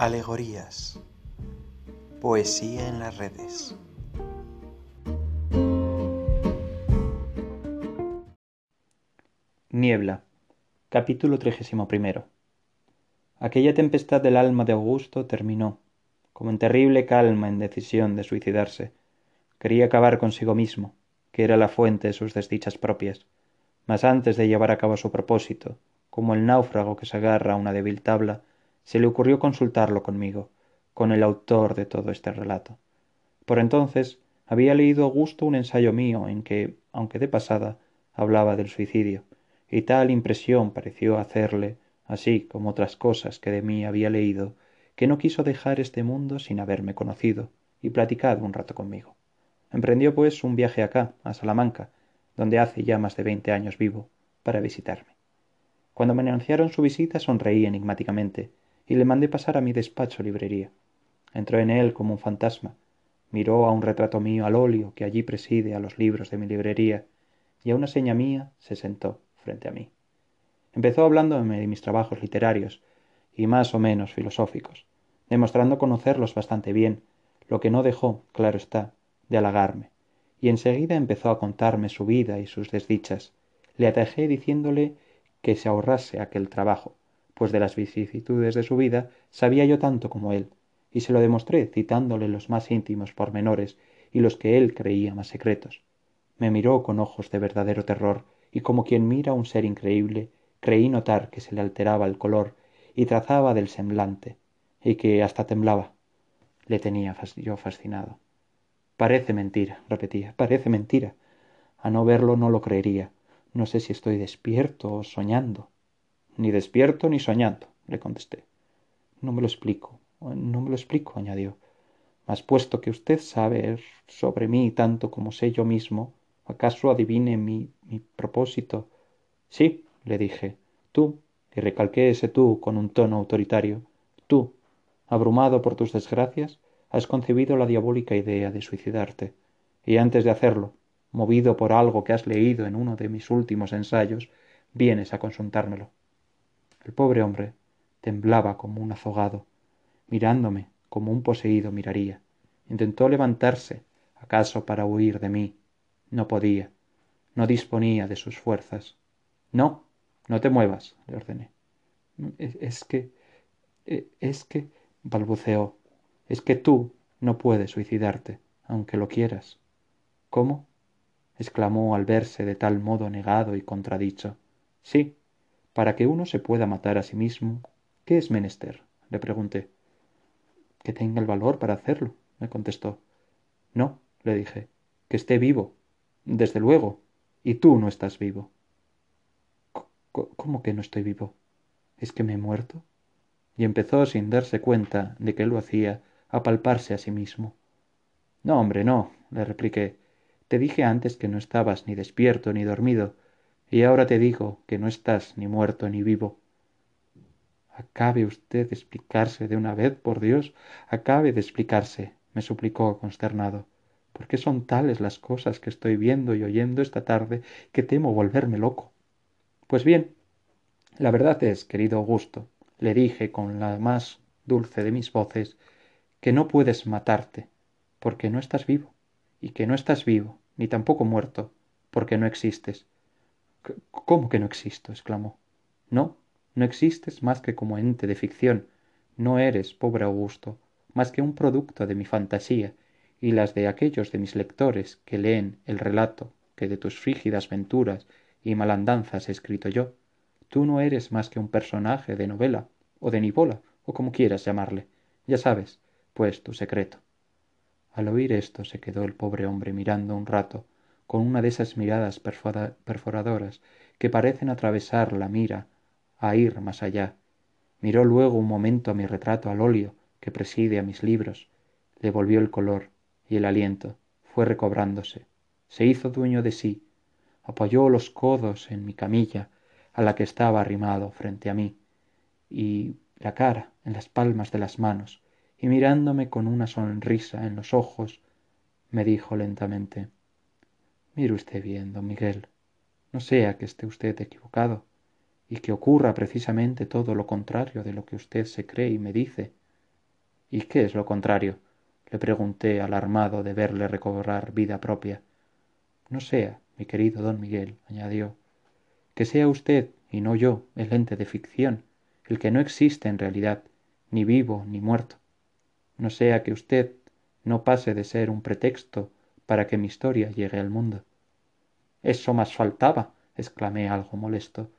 Alegorías. Poesía en las redes. Niebla. Capítulo 31. Aquella tempestad del alma de Augusto terminó, como en terrible calma en decisión de suicidarse. Quería acabar consigo mismo, que era la fuente de sus desdichas propias. Mas antes de llevar a cabo su propósito, como el náufrago que se agarra a una débil tabla, se le ocurrió consultarlo conmigo, con el autor de todo este relato. Por entonces había leído Augusto un ensayo mío en que, aunque de pasada, hablaba del suicidio, y tal impresión pareció hacerle, así como otras cosas que de mí había leído, que no quiso dejar este mundo sin haberme conocido y platicado un rato conmigo. Emprendió pues un viaje acá, a Salamanca, donde hace ya más de veinte años vivo, para visitarme. Cuando me anunciaron su visita sonreí enigmáticamente y le mandé pasar a mi despacho librería. Entró en él como un fantasma, miró a un retrato mío al óleo que allí preside a los libros de mi librería, y a una seña mía se sentó frente a mí. Empezó hablándome de mis trabajos literarios, y más o menos filosóficos, demostrando conocerlos bastante bien, lo que no dejó, claro está, de halagarme, y enseguida empezó a contarme su vida y sus desdichas. Le atajé diciéndole que se ahorrase aquel trabajo, pues de las vicisitudes de su vida sabía yo tanto como él, y se lo demostré citándole los más íntimos pormenores y los que él creía más secretos. Me miró con ojos de verdadero terror, y como quien mira a un ser increíble, creí notar que se le alteraba el color y trazaba del semblante, y que hasta temblaba. Le tenía yo fascinado. Parece mentira, repetía, parece mentira. A no verlo no lo creería. No sé si estoy despierto o soñando. Ni despierto ni soñando, le contesté. No me lo explico, no me lo explico, añadió. Mas puesto que usted sabe sobre mí tanto como sé yo mismo, ¿acaso adivine mi, mi propósito? Sí, le dije, tú, y recalqué ese tú con un tono autoritario, tú, abrumado por tus desgracias, has concebido la diabólica idea de suicidarte, y antes de hacerlo, movido por algo que has leído en uno de mis últimos ensayos, vienes a consultármelo. El pobre hombre temblaba como un azogado, mirándome como un poseído miraría. Intentó levantarse, acaso para huir de mí. No podía, no disponía de sus fuerzas. No, no te muevas, le ordené. Es, que. E, es que. balbuceó. Es que tú no puedes suicidarte, aunque lo quieras. ¿Cómo? exclamó al verse de tal modo negado y contradicho. Sí, para que uno se pueda matar a sí mismo, ¿qué es menester? le pregunté. Que tenga el valor para hacerlo, me contestó. No, le dije, que esté vivo. Desde luego. Y tú no estás vivo. ¿Cómo que no estoy vivo? ¿Es que me he muerto? Y empezó, sin darse cuenta de que lo hacía, a palparse a sí mismo. No, hombre, no, le repliqué. Te dije antes que no estabas ni despierto ni dormido, y ahora te digo que no estás ni muerto ni vivo. Acabe usted de explicarse de una vez, por Dios, acabe de explicarse, me suplicó consternado. ¿Por qué son tales las cosas que estoy viendo y oyendo esta tarde que temo volverme loco? Pues bien, la verdad es, querido Augusto, le dije con la más dulce de mis voces, que no puedes matarte, porque no estás vivo, y que no estás vivo, ni tampoco muerto, porque no existes, ¿Cómo que no existo? exclamó. No, no existes más que como ente de ficción. No eres, pobre Augusto, más que un producto de mi fantasía y las de aquellos de mis lectores que leen el relato que de tus frígidas venturas y malandanzas he escrito yo. Tú no eres más que un personaje de novela, o de nivola, o como quieras llamarle. Ya sabes, pues, tu secreto. Al oír esto se quedó el pobre hombre mirando un rato, con una de esas miradas perforadoras que parecen atravesar la mira a ir más allá. Miró luego un momento a mi retrato al óleo que preside a mis libros, le volvió el color y el aliento, fue recobrándose, se hizo dueño de sí, apoyó los codos en mi camilla, a la que estaba arrimado frente a mí, y la cara en las palmas de las manos, y mirándome con una sonrisa en los ojos, me dijo lentamente Mire usted bien, don Miguel, no sea que esté usted equivocado y que ocurra precisamente todo lo contrario de lo que usted se cree y me dice. ¿Y qué es lo contrario? le pregunté alarmado de verle recobrar vida propia. No sea, mi querido don Miguel, añadió, que sea usted y no yo el ente de ficción, el que no existe en realidad, ni vivo ni muerto. No sea que usted no pase de ser un pretexto para que mi historia llegue al mundo. Eso más faltaba, exclamé algo molesto.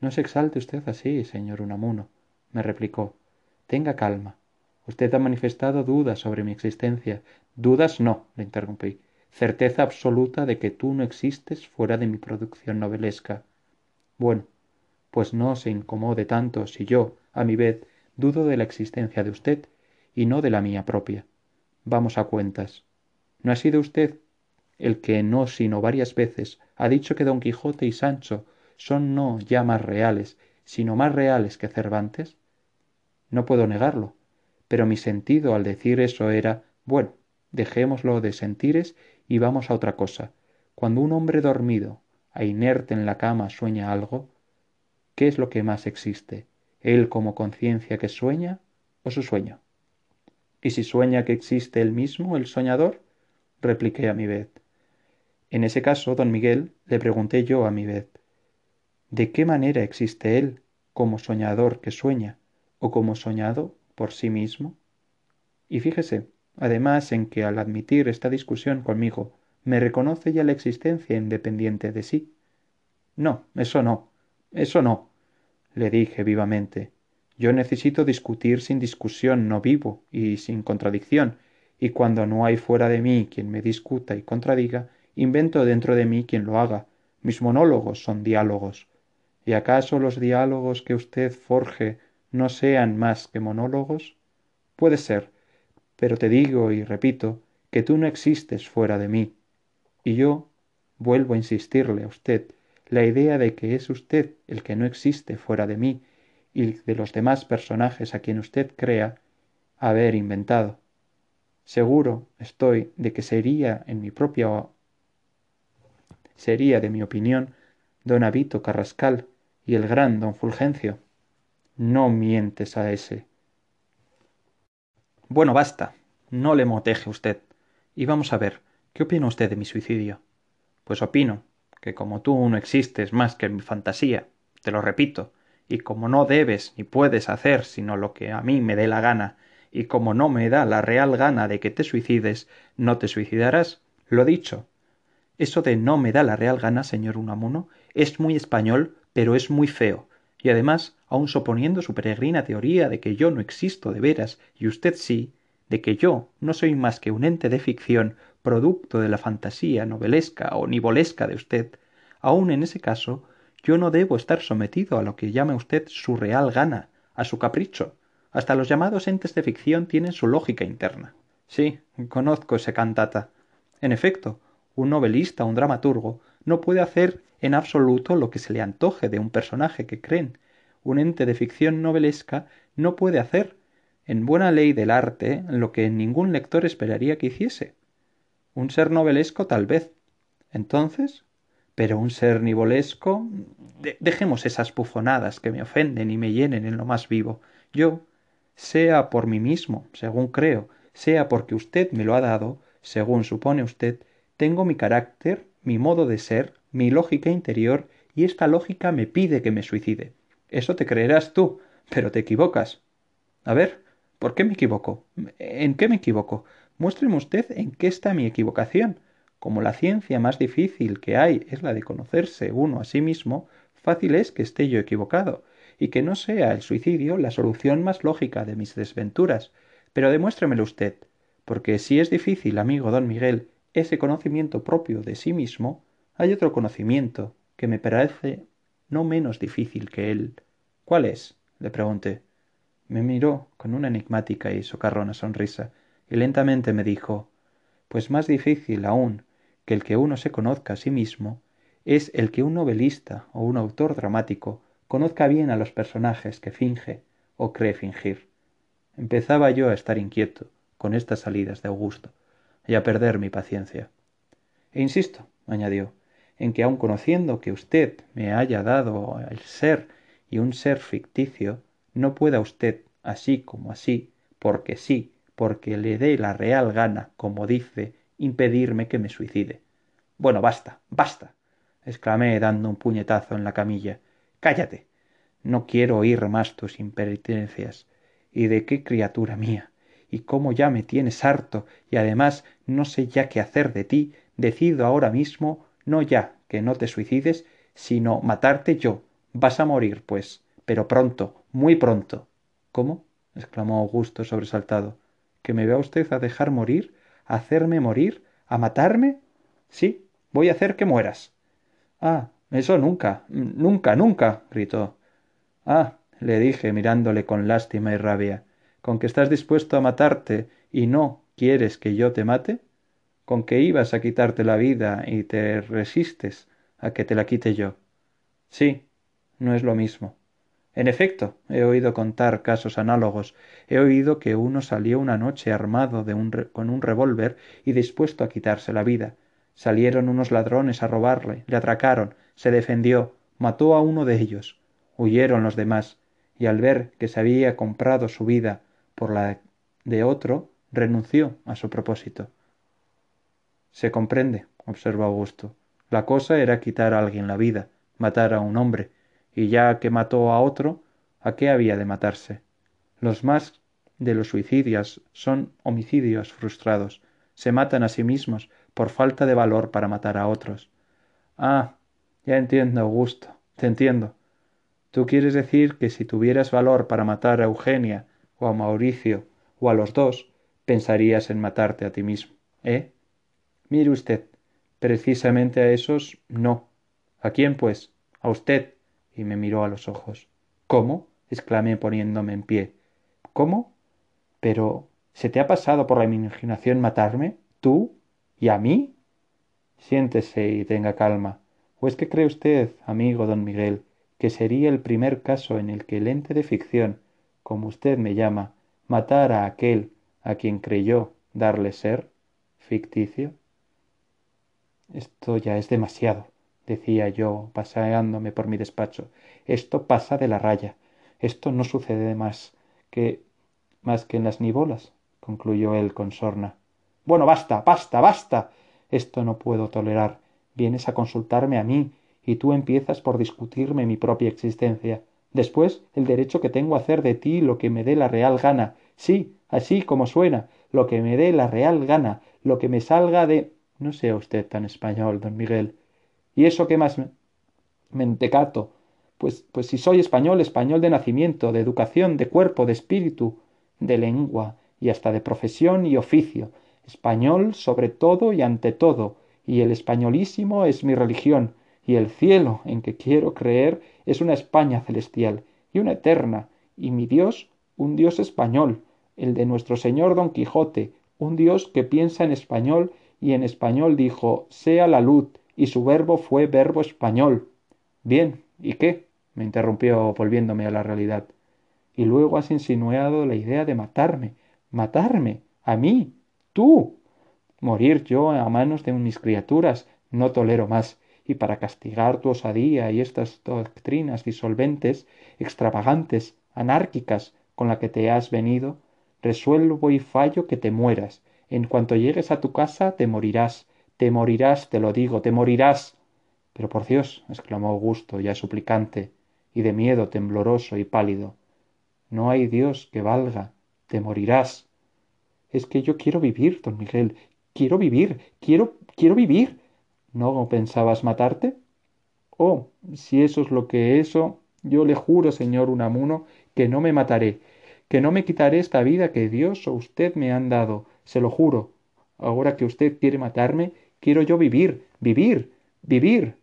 No se exalte usted así, señor Unamuno, me replicó. Tenga calma. Usted ha manifestado dudas sobre mi existencia. Dudas no, le interrumpí. Certeza absoluta de que tú no existes fuera de mi producción novelesca. Bueno, pues no se incomode tanto si yo, a mi vez, dudo de la existencia de usted y no de la mía propia. Vamos a cuentas. ¿No ha sido usted el que no sino varias veces ha dicho que don Quijote y Sancho son no ya más reales, sino más reales que Cervantes? No puedo negarlo, pero mi sentido al decir eso era bueno, dejémoslo de sentires y vamos a otra cosa. Cuando un hombre dormido, a inerte en la cama, sueña algo, ¿Qué es lo que más existe? ¿Él como conciencia que sueña o su sueño? ¿Y si sueña que existe él mismo, el soñador? repliqué a mi vez. En ese caso, don Miguel, le pregunté yo a mi vez, ¿de qué manera existe él como soñador que sueña o como soñado por sí mismo? Y fíjese, además, en que al admitir esta discusión conmigo, me reconoce ya la existencia independiente de sí. No, eso no, eso no, le dije vivamente. Yo necesito discutir sin discusión, no vivo y sin contradicción, y cuando no hay fuera de mí quien me discuta y contradiga, invento dentro de mí quien lo haga. Mis monólogos son diálogos. ¿Y acaso los diálogos que usted forje no sean más que monólogos? Puede ser, pero te digo y repito que tú no existes fuera de mí. Y yo vuelvo a insistirle a usted la idea de que es usted el que no existe fuera de mí y de los demás personajes a quien usted crea haber inventado. Seguro estoy de que sería en mi propia sería de mi opinión don Avito Carrascal y el gran don Fulgencio. No mientes a ese. Bueno, basta. No le moteje usted. Y vamos a ver, ¿qué opina usted de mi suicidio? Pues opino que como tú no existes más que en mi fantasía, te lo repito, y como no debes ni puedes hacer sino lo que a mí me dé la gana, y como no me da la real gana de que te suicides, no te suicidarás, lo dicho. Eso de no me da la real gana, señor Unamuno, es muy español, pero es muy feo, y además, aun suponiendo su peregrina teoría de que yo no existo de veras y usted sí, de que yo no soy más que un ente de ficción producto de la fantasía novelesca o nivolesca de usted, aun en ese caso yo no debo estar sometido a lo que llama usted su real gana, a su capricho. Hasta los llamados entes de ficción tienen su lógica interna. Sí, conozco ese cantata. En efecto, un novelista, un dramaturgo, no puede hacer en absoluto lo que se le antoje de un personaje que creen. Un ente de ficción novelesca no puede hacer, en buena ley del arte, lo que ningún lector esperaría que hiciese un ser novelesco tal vez. Entonces, pero un ser nivolesco. dejemos esas bufonadas que me ofenden y me llenen en lo más vivo. Yo, sea por mí mismo, según creo, sea porque usted me lo ha dado, según supone usted, tengo mi carácter, mi modo de ser, mi lógica interior, y esta lógica me pide que me suicide. Eso te creerás tú, pero te equivocas. A ver, ¿por qué me equivoco? ¿En qué me equivoco? Muéstreme usted en qué está mi equivocación. Como la ciencia más difícil que hay es la de conocerse uno a sí mismo, fácil es que esté yo equivocado, y que no sea el suicidio la solución más lógica de mis desventuras. Pero demuéstremelo usted, porque si es difícil, amigo don Miguel, ese conocimiento propio de sí mismo, hay otro conocimiento que me parece no menos difícil que él. ¿Cuál es? le pregunté. Me miró con una enigmática y socarrona sonrisa y lentamente me dijo pues más difícil aún que el que uno se conozca a sí mismo es el que un novelista o un autor dramático conozca bien a los personajes que finge o cree fingir. Empezaba yo a estar inquieto con estas salidas de Augusto y a perder mi paciencia. E insisto, añadió, en que aun conociendo que usted me haya dado el ser y un ser ficticio, no pueda usted, así como así, porque sí, porque le dé la real gana, como dice, impedirme que me suicide. Bueno, basta, basta. exclamé dando un puñetazo en la camilla. Cállate. No quiero oír más tus impertinencias. ¿Y de qué criatura mía? y cómo ya me tienes harto, y además no sé ya qué hacer de ti, decido ahora mismo, no ya que no te suicides, sino matarte yo. Vas a morir, pues, pero pronto, muy pronto. ¿Cómo? exclamó Augusto sobresaltado. ¿Que me va usted a dejar morir? ¿A hacerme morir? ¿A matarme? Sí, voy a hacer que mueras. Ah, eso nunca, nunca, nunca. gritó. Ah, le dije mirándole con lástima y rabia con que estás dispuesto a matarte y no quieres que yo te mate? ¿Con que ibas a quitarte la vida y te resistes a que te la quite yo? Sí, no es lo mismo. En efecto, he oído contar casos análogos. He oído que uno salió una noche armado de un con un revólver y dispuesto a quitarse la vida. Salieron unos ladrones a robarle, le atracaron, se defendió, mató a uno de ellos. Huyeron los demás, y al ver que se había comprado su vida por la de otro, renunció a su propósito. Se comprende, observó Augusto. La cosa era quitar a alguien la vida, matar a un hombre, y ya que mató a otro, ¿a qué había de matarse? Los más de los suicidios son homicidios frustrados, se matan a sí mismos por falta de valor para matar a otros. Ah, ya entiendo, Augusto, te entiendo. Tú quieres decir que si tuvieras valor para matar a Eugenia o a Mauricio o a los dos, pensarías en matarte a ti mismo, ¿eh? Mire usted, precisamente a esos no. ¿A quién, pues? A usted. y me miró a los ojos. ¿Cómo? exclamé poniéndome en pie. ¿Cómo? Pero ¿se te ha pasado por la imaginación matarme? ¿Tú? ¿Y a mí? Siéntese y tenga calma. ¿O es que cree usted, amigo don Miguel, que sería el primer caso en el que el ente de ficción como usted me llama, matar a aquel a quien creyó darle ser ficticio? Esto ya es demasiado, decía yo, paseándome por mi despacho. Esto pasa de la raya. Esto no sucede más que más que en las nivolas, concluyó él con sorna. Bueno, basta, basta, basta. Esto no puedo tolerar. Vienes a consultarme a mí, y tú empiezas por discutirme mi propia existencia. Después, el derecho que tengo a hacer de ti lo que me dé la real gana. Sí, así como suena, lo que me dé la real gana, lo que me salga de. No sea usted tan español, don Miguel. ¿Y eso qué más? Mentecato. Pues, pues si soy español, español de nacimiento, de educación, de cuerpo, de espíritu, de lengua, y hasta de profesión y oficio. Español sobre todo y ante todo, y el españolísimo es mi religión, y el cielo en que quiero creer es una España celestial y una eterna, y mi Dios un Dios español, el de nuestro Señor Don Quijote, un Dios que piensa en español y en español dijo sea la luz, y su verbo fue verbo español. Bien, ¿y qué? me interrumpió volviéndome a la realidad. Y luego has insinuado la idea de matarme. matarme. a mí. tú. morir yo a manos de mis criaturas. no tolero más y para castigar tu osadía y estas doctrinas disolventes, extravagantes, anárquicas con la que te has venido, resuelvo y fallo que te mueras. En cuanto llegues a tu casa te morirás, te morirás, te lo digo, te morirás. Pero por Dios, exclamó Augusto, ya suplicante, y de miedo tembloroso y pálido, no hay Dios que valga, te morirás. Es que yo quiero vivir, don Miguel, quiero vivir, quiero, quiero vivir. ¿No pensabas matarte? Oh, si eso es lo que eso, yo le juro, señor Unamuno, que no me mataré, que no me quitaré esta vida que Dios o usted me han dado, se lo juro. Ahora que usted quiere matarme, quiero yo vivir, vivir, vivir.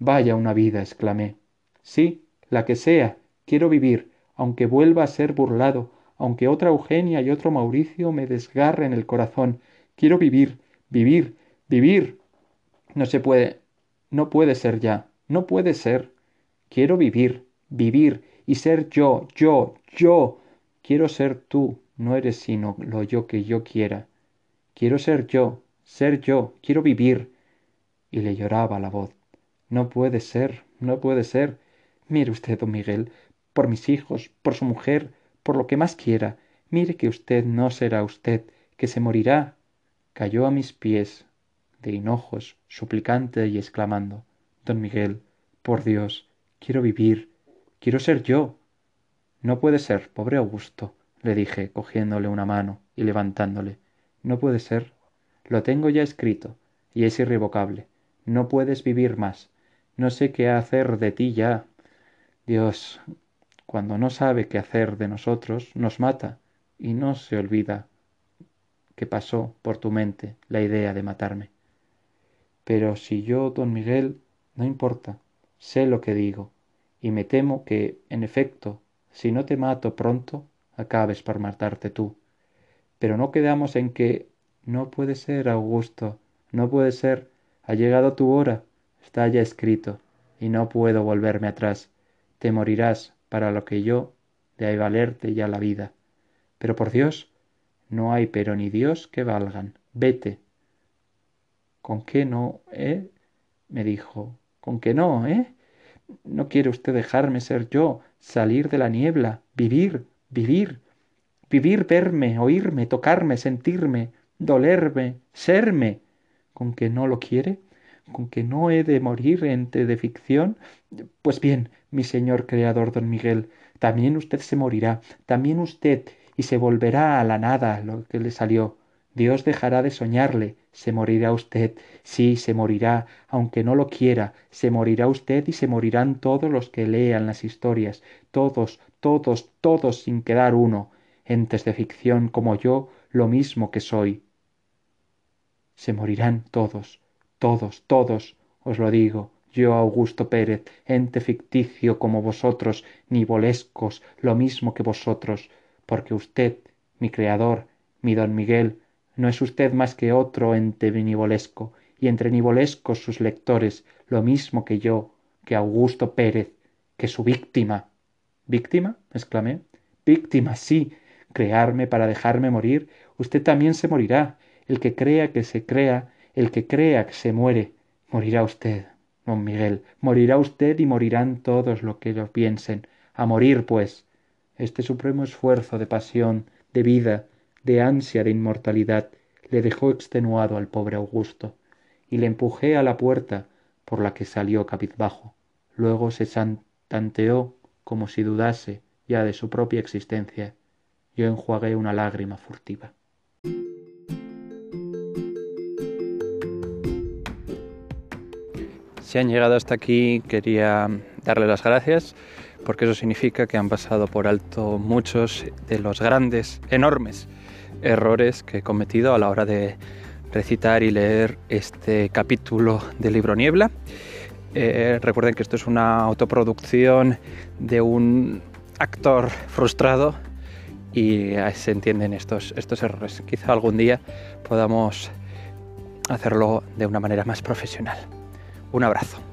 Vaya una vida, exclamé. Sí, la que sea, quiero vivir, aunque vuelva a ser burlado, aunque otra Eugenia y otro Mauricio me desgarren el corazón. Quiero vivir, vivir, vivir. No se puede, no puede ser ya, no puede ser. Quiero vivir, vivir y ser yo, yo, yo. Quiero ser tú, no eres sino lo yo que yo quiera. Quiero ser yo, ser yo, quiero vivir. Y le lloraba la voz. No puede ser, no puede ser. Mire usted, don Miguel, por mis hijos, por su mujer, por lo que más quiera, Mire que usted no será usted, que se morirá. Cayó a mis pies, de hinojos, suplicante y exclamando Don Miguel, por Dios, quiero vivir, quiero ser yo. No puede ser, pobre Augusto, le dije, cogiéndole una mano y levantándole. No puede ser. Lo tengo ya escrito, y es irrevocable. No puedes vivir más. No sé qué hacer de ti ya. Dios, cuando no sabe qué hacer de nosotros, nos mata, y no se olvida que pasó por tu mente la idea de matarme. Pero si yo, don Miguel, no importa, sé lo que digo, y me temo que, en efecto, si no te mato pronto, acabes por matarte tú. Pero no quedamos en que no puede ser, Augusto, no puede ser, ha llegado tu hora, está ya escrito, y no puedo volverme atrás. Te morirás para lo que yo de ahí valerte ya la vida. Pero por Dios, no hay pero ni Dios que valgan. Vete. ¿Con qué no, eh? me dijo. ¿Con qué no, eh? ¿No quiere usted dejarme ser yo, salir de la niebla, vivir, vivir, vivir, verme, oírme, tocarme, sentirme, dolerme, serme? ¿Con que no lo quiere? ¿Con que no he de morir ente de ficción? Pues bien, mi señor creador don Miguel, también usted se morirá, también usted, y se volverá a la nada lo que le salió. Dios dejará de soñarle, se morirá usted, sí, se morirá, aunque no lo quiera, se morirá usted y se morirán todos los que lean las historias, todos, todos, todos sin quedar uno, entes de ficción como yo, lo mismo que soy. Se morirán todos, todos, todos, os lo digo, yo Augusto Pérez, ente ficticio como vosotros, nivolescos, lo mismo que vosotros, porque usted, mi creador, mi don Miguel, no es usted más que otro ente nivolesco, y entre nivolescos sus lectores, lo mismo que yo, que Augusto Pérez, que su víctima. ¿Víctima? exclamé. Víctima, sí. Crearme para dejarme morir. Usted también se morirá. El que crea que se crea, el que crea que se muere, morirá usted, don Miguel. Morirá usted y morirán todos los que lo piensen. A morir, pues. Este supremo esfuerzo de pasión, de vida, de ansia de inmortalidad le dejó extenuado al pobre Augusto, y le empujé a la puerta por la que salió cabizbajo. Luego se tanteó como si dudase ya de su propia existencia. Yo enjuagué una lágrima furtiva. Si han llegado hasta aquí, quería darle las gracias porque eso significa que han pasado por alto muchos de los grandes, enormes errores que he cometido a la hora de recitar y leer este capítulo del libro Niebla. Eh, recuerden que esto es una autoproducción de un actor frustrado y se entienden estos, estos errores. Quizá algún día podamos hacerlo de una manera más profesional. Un abrazo.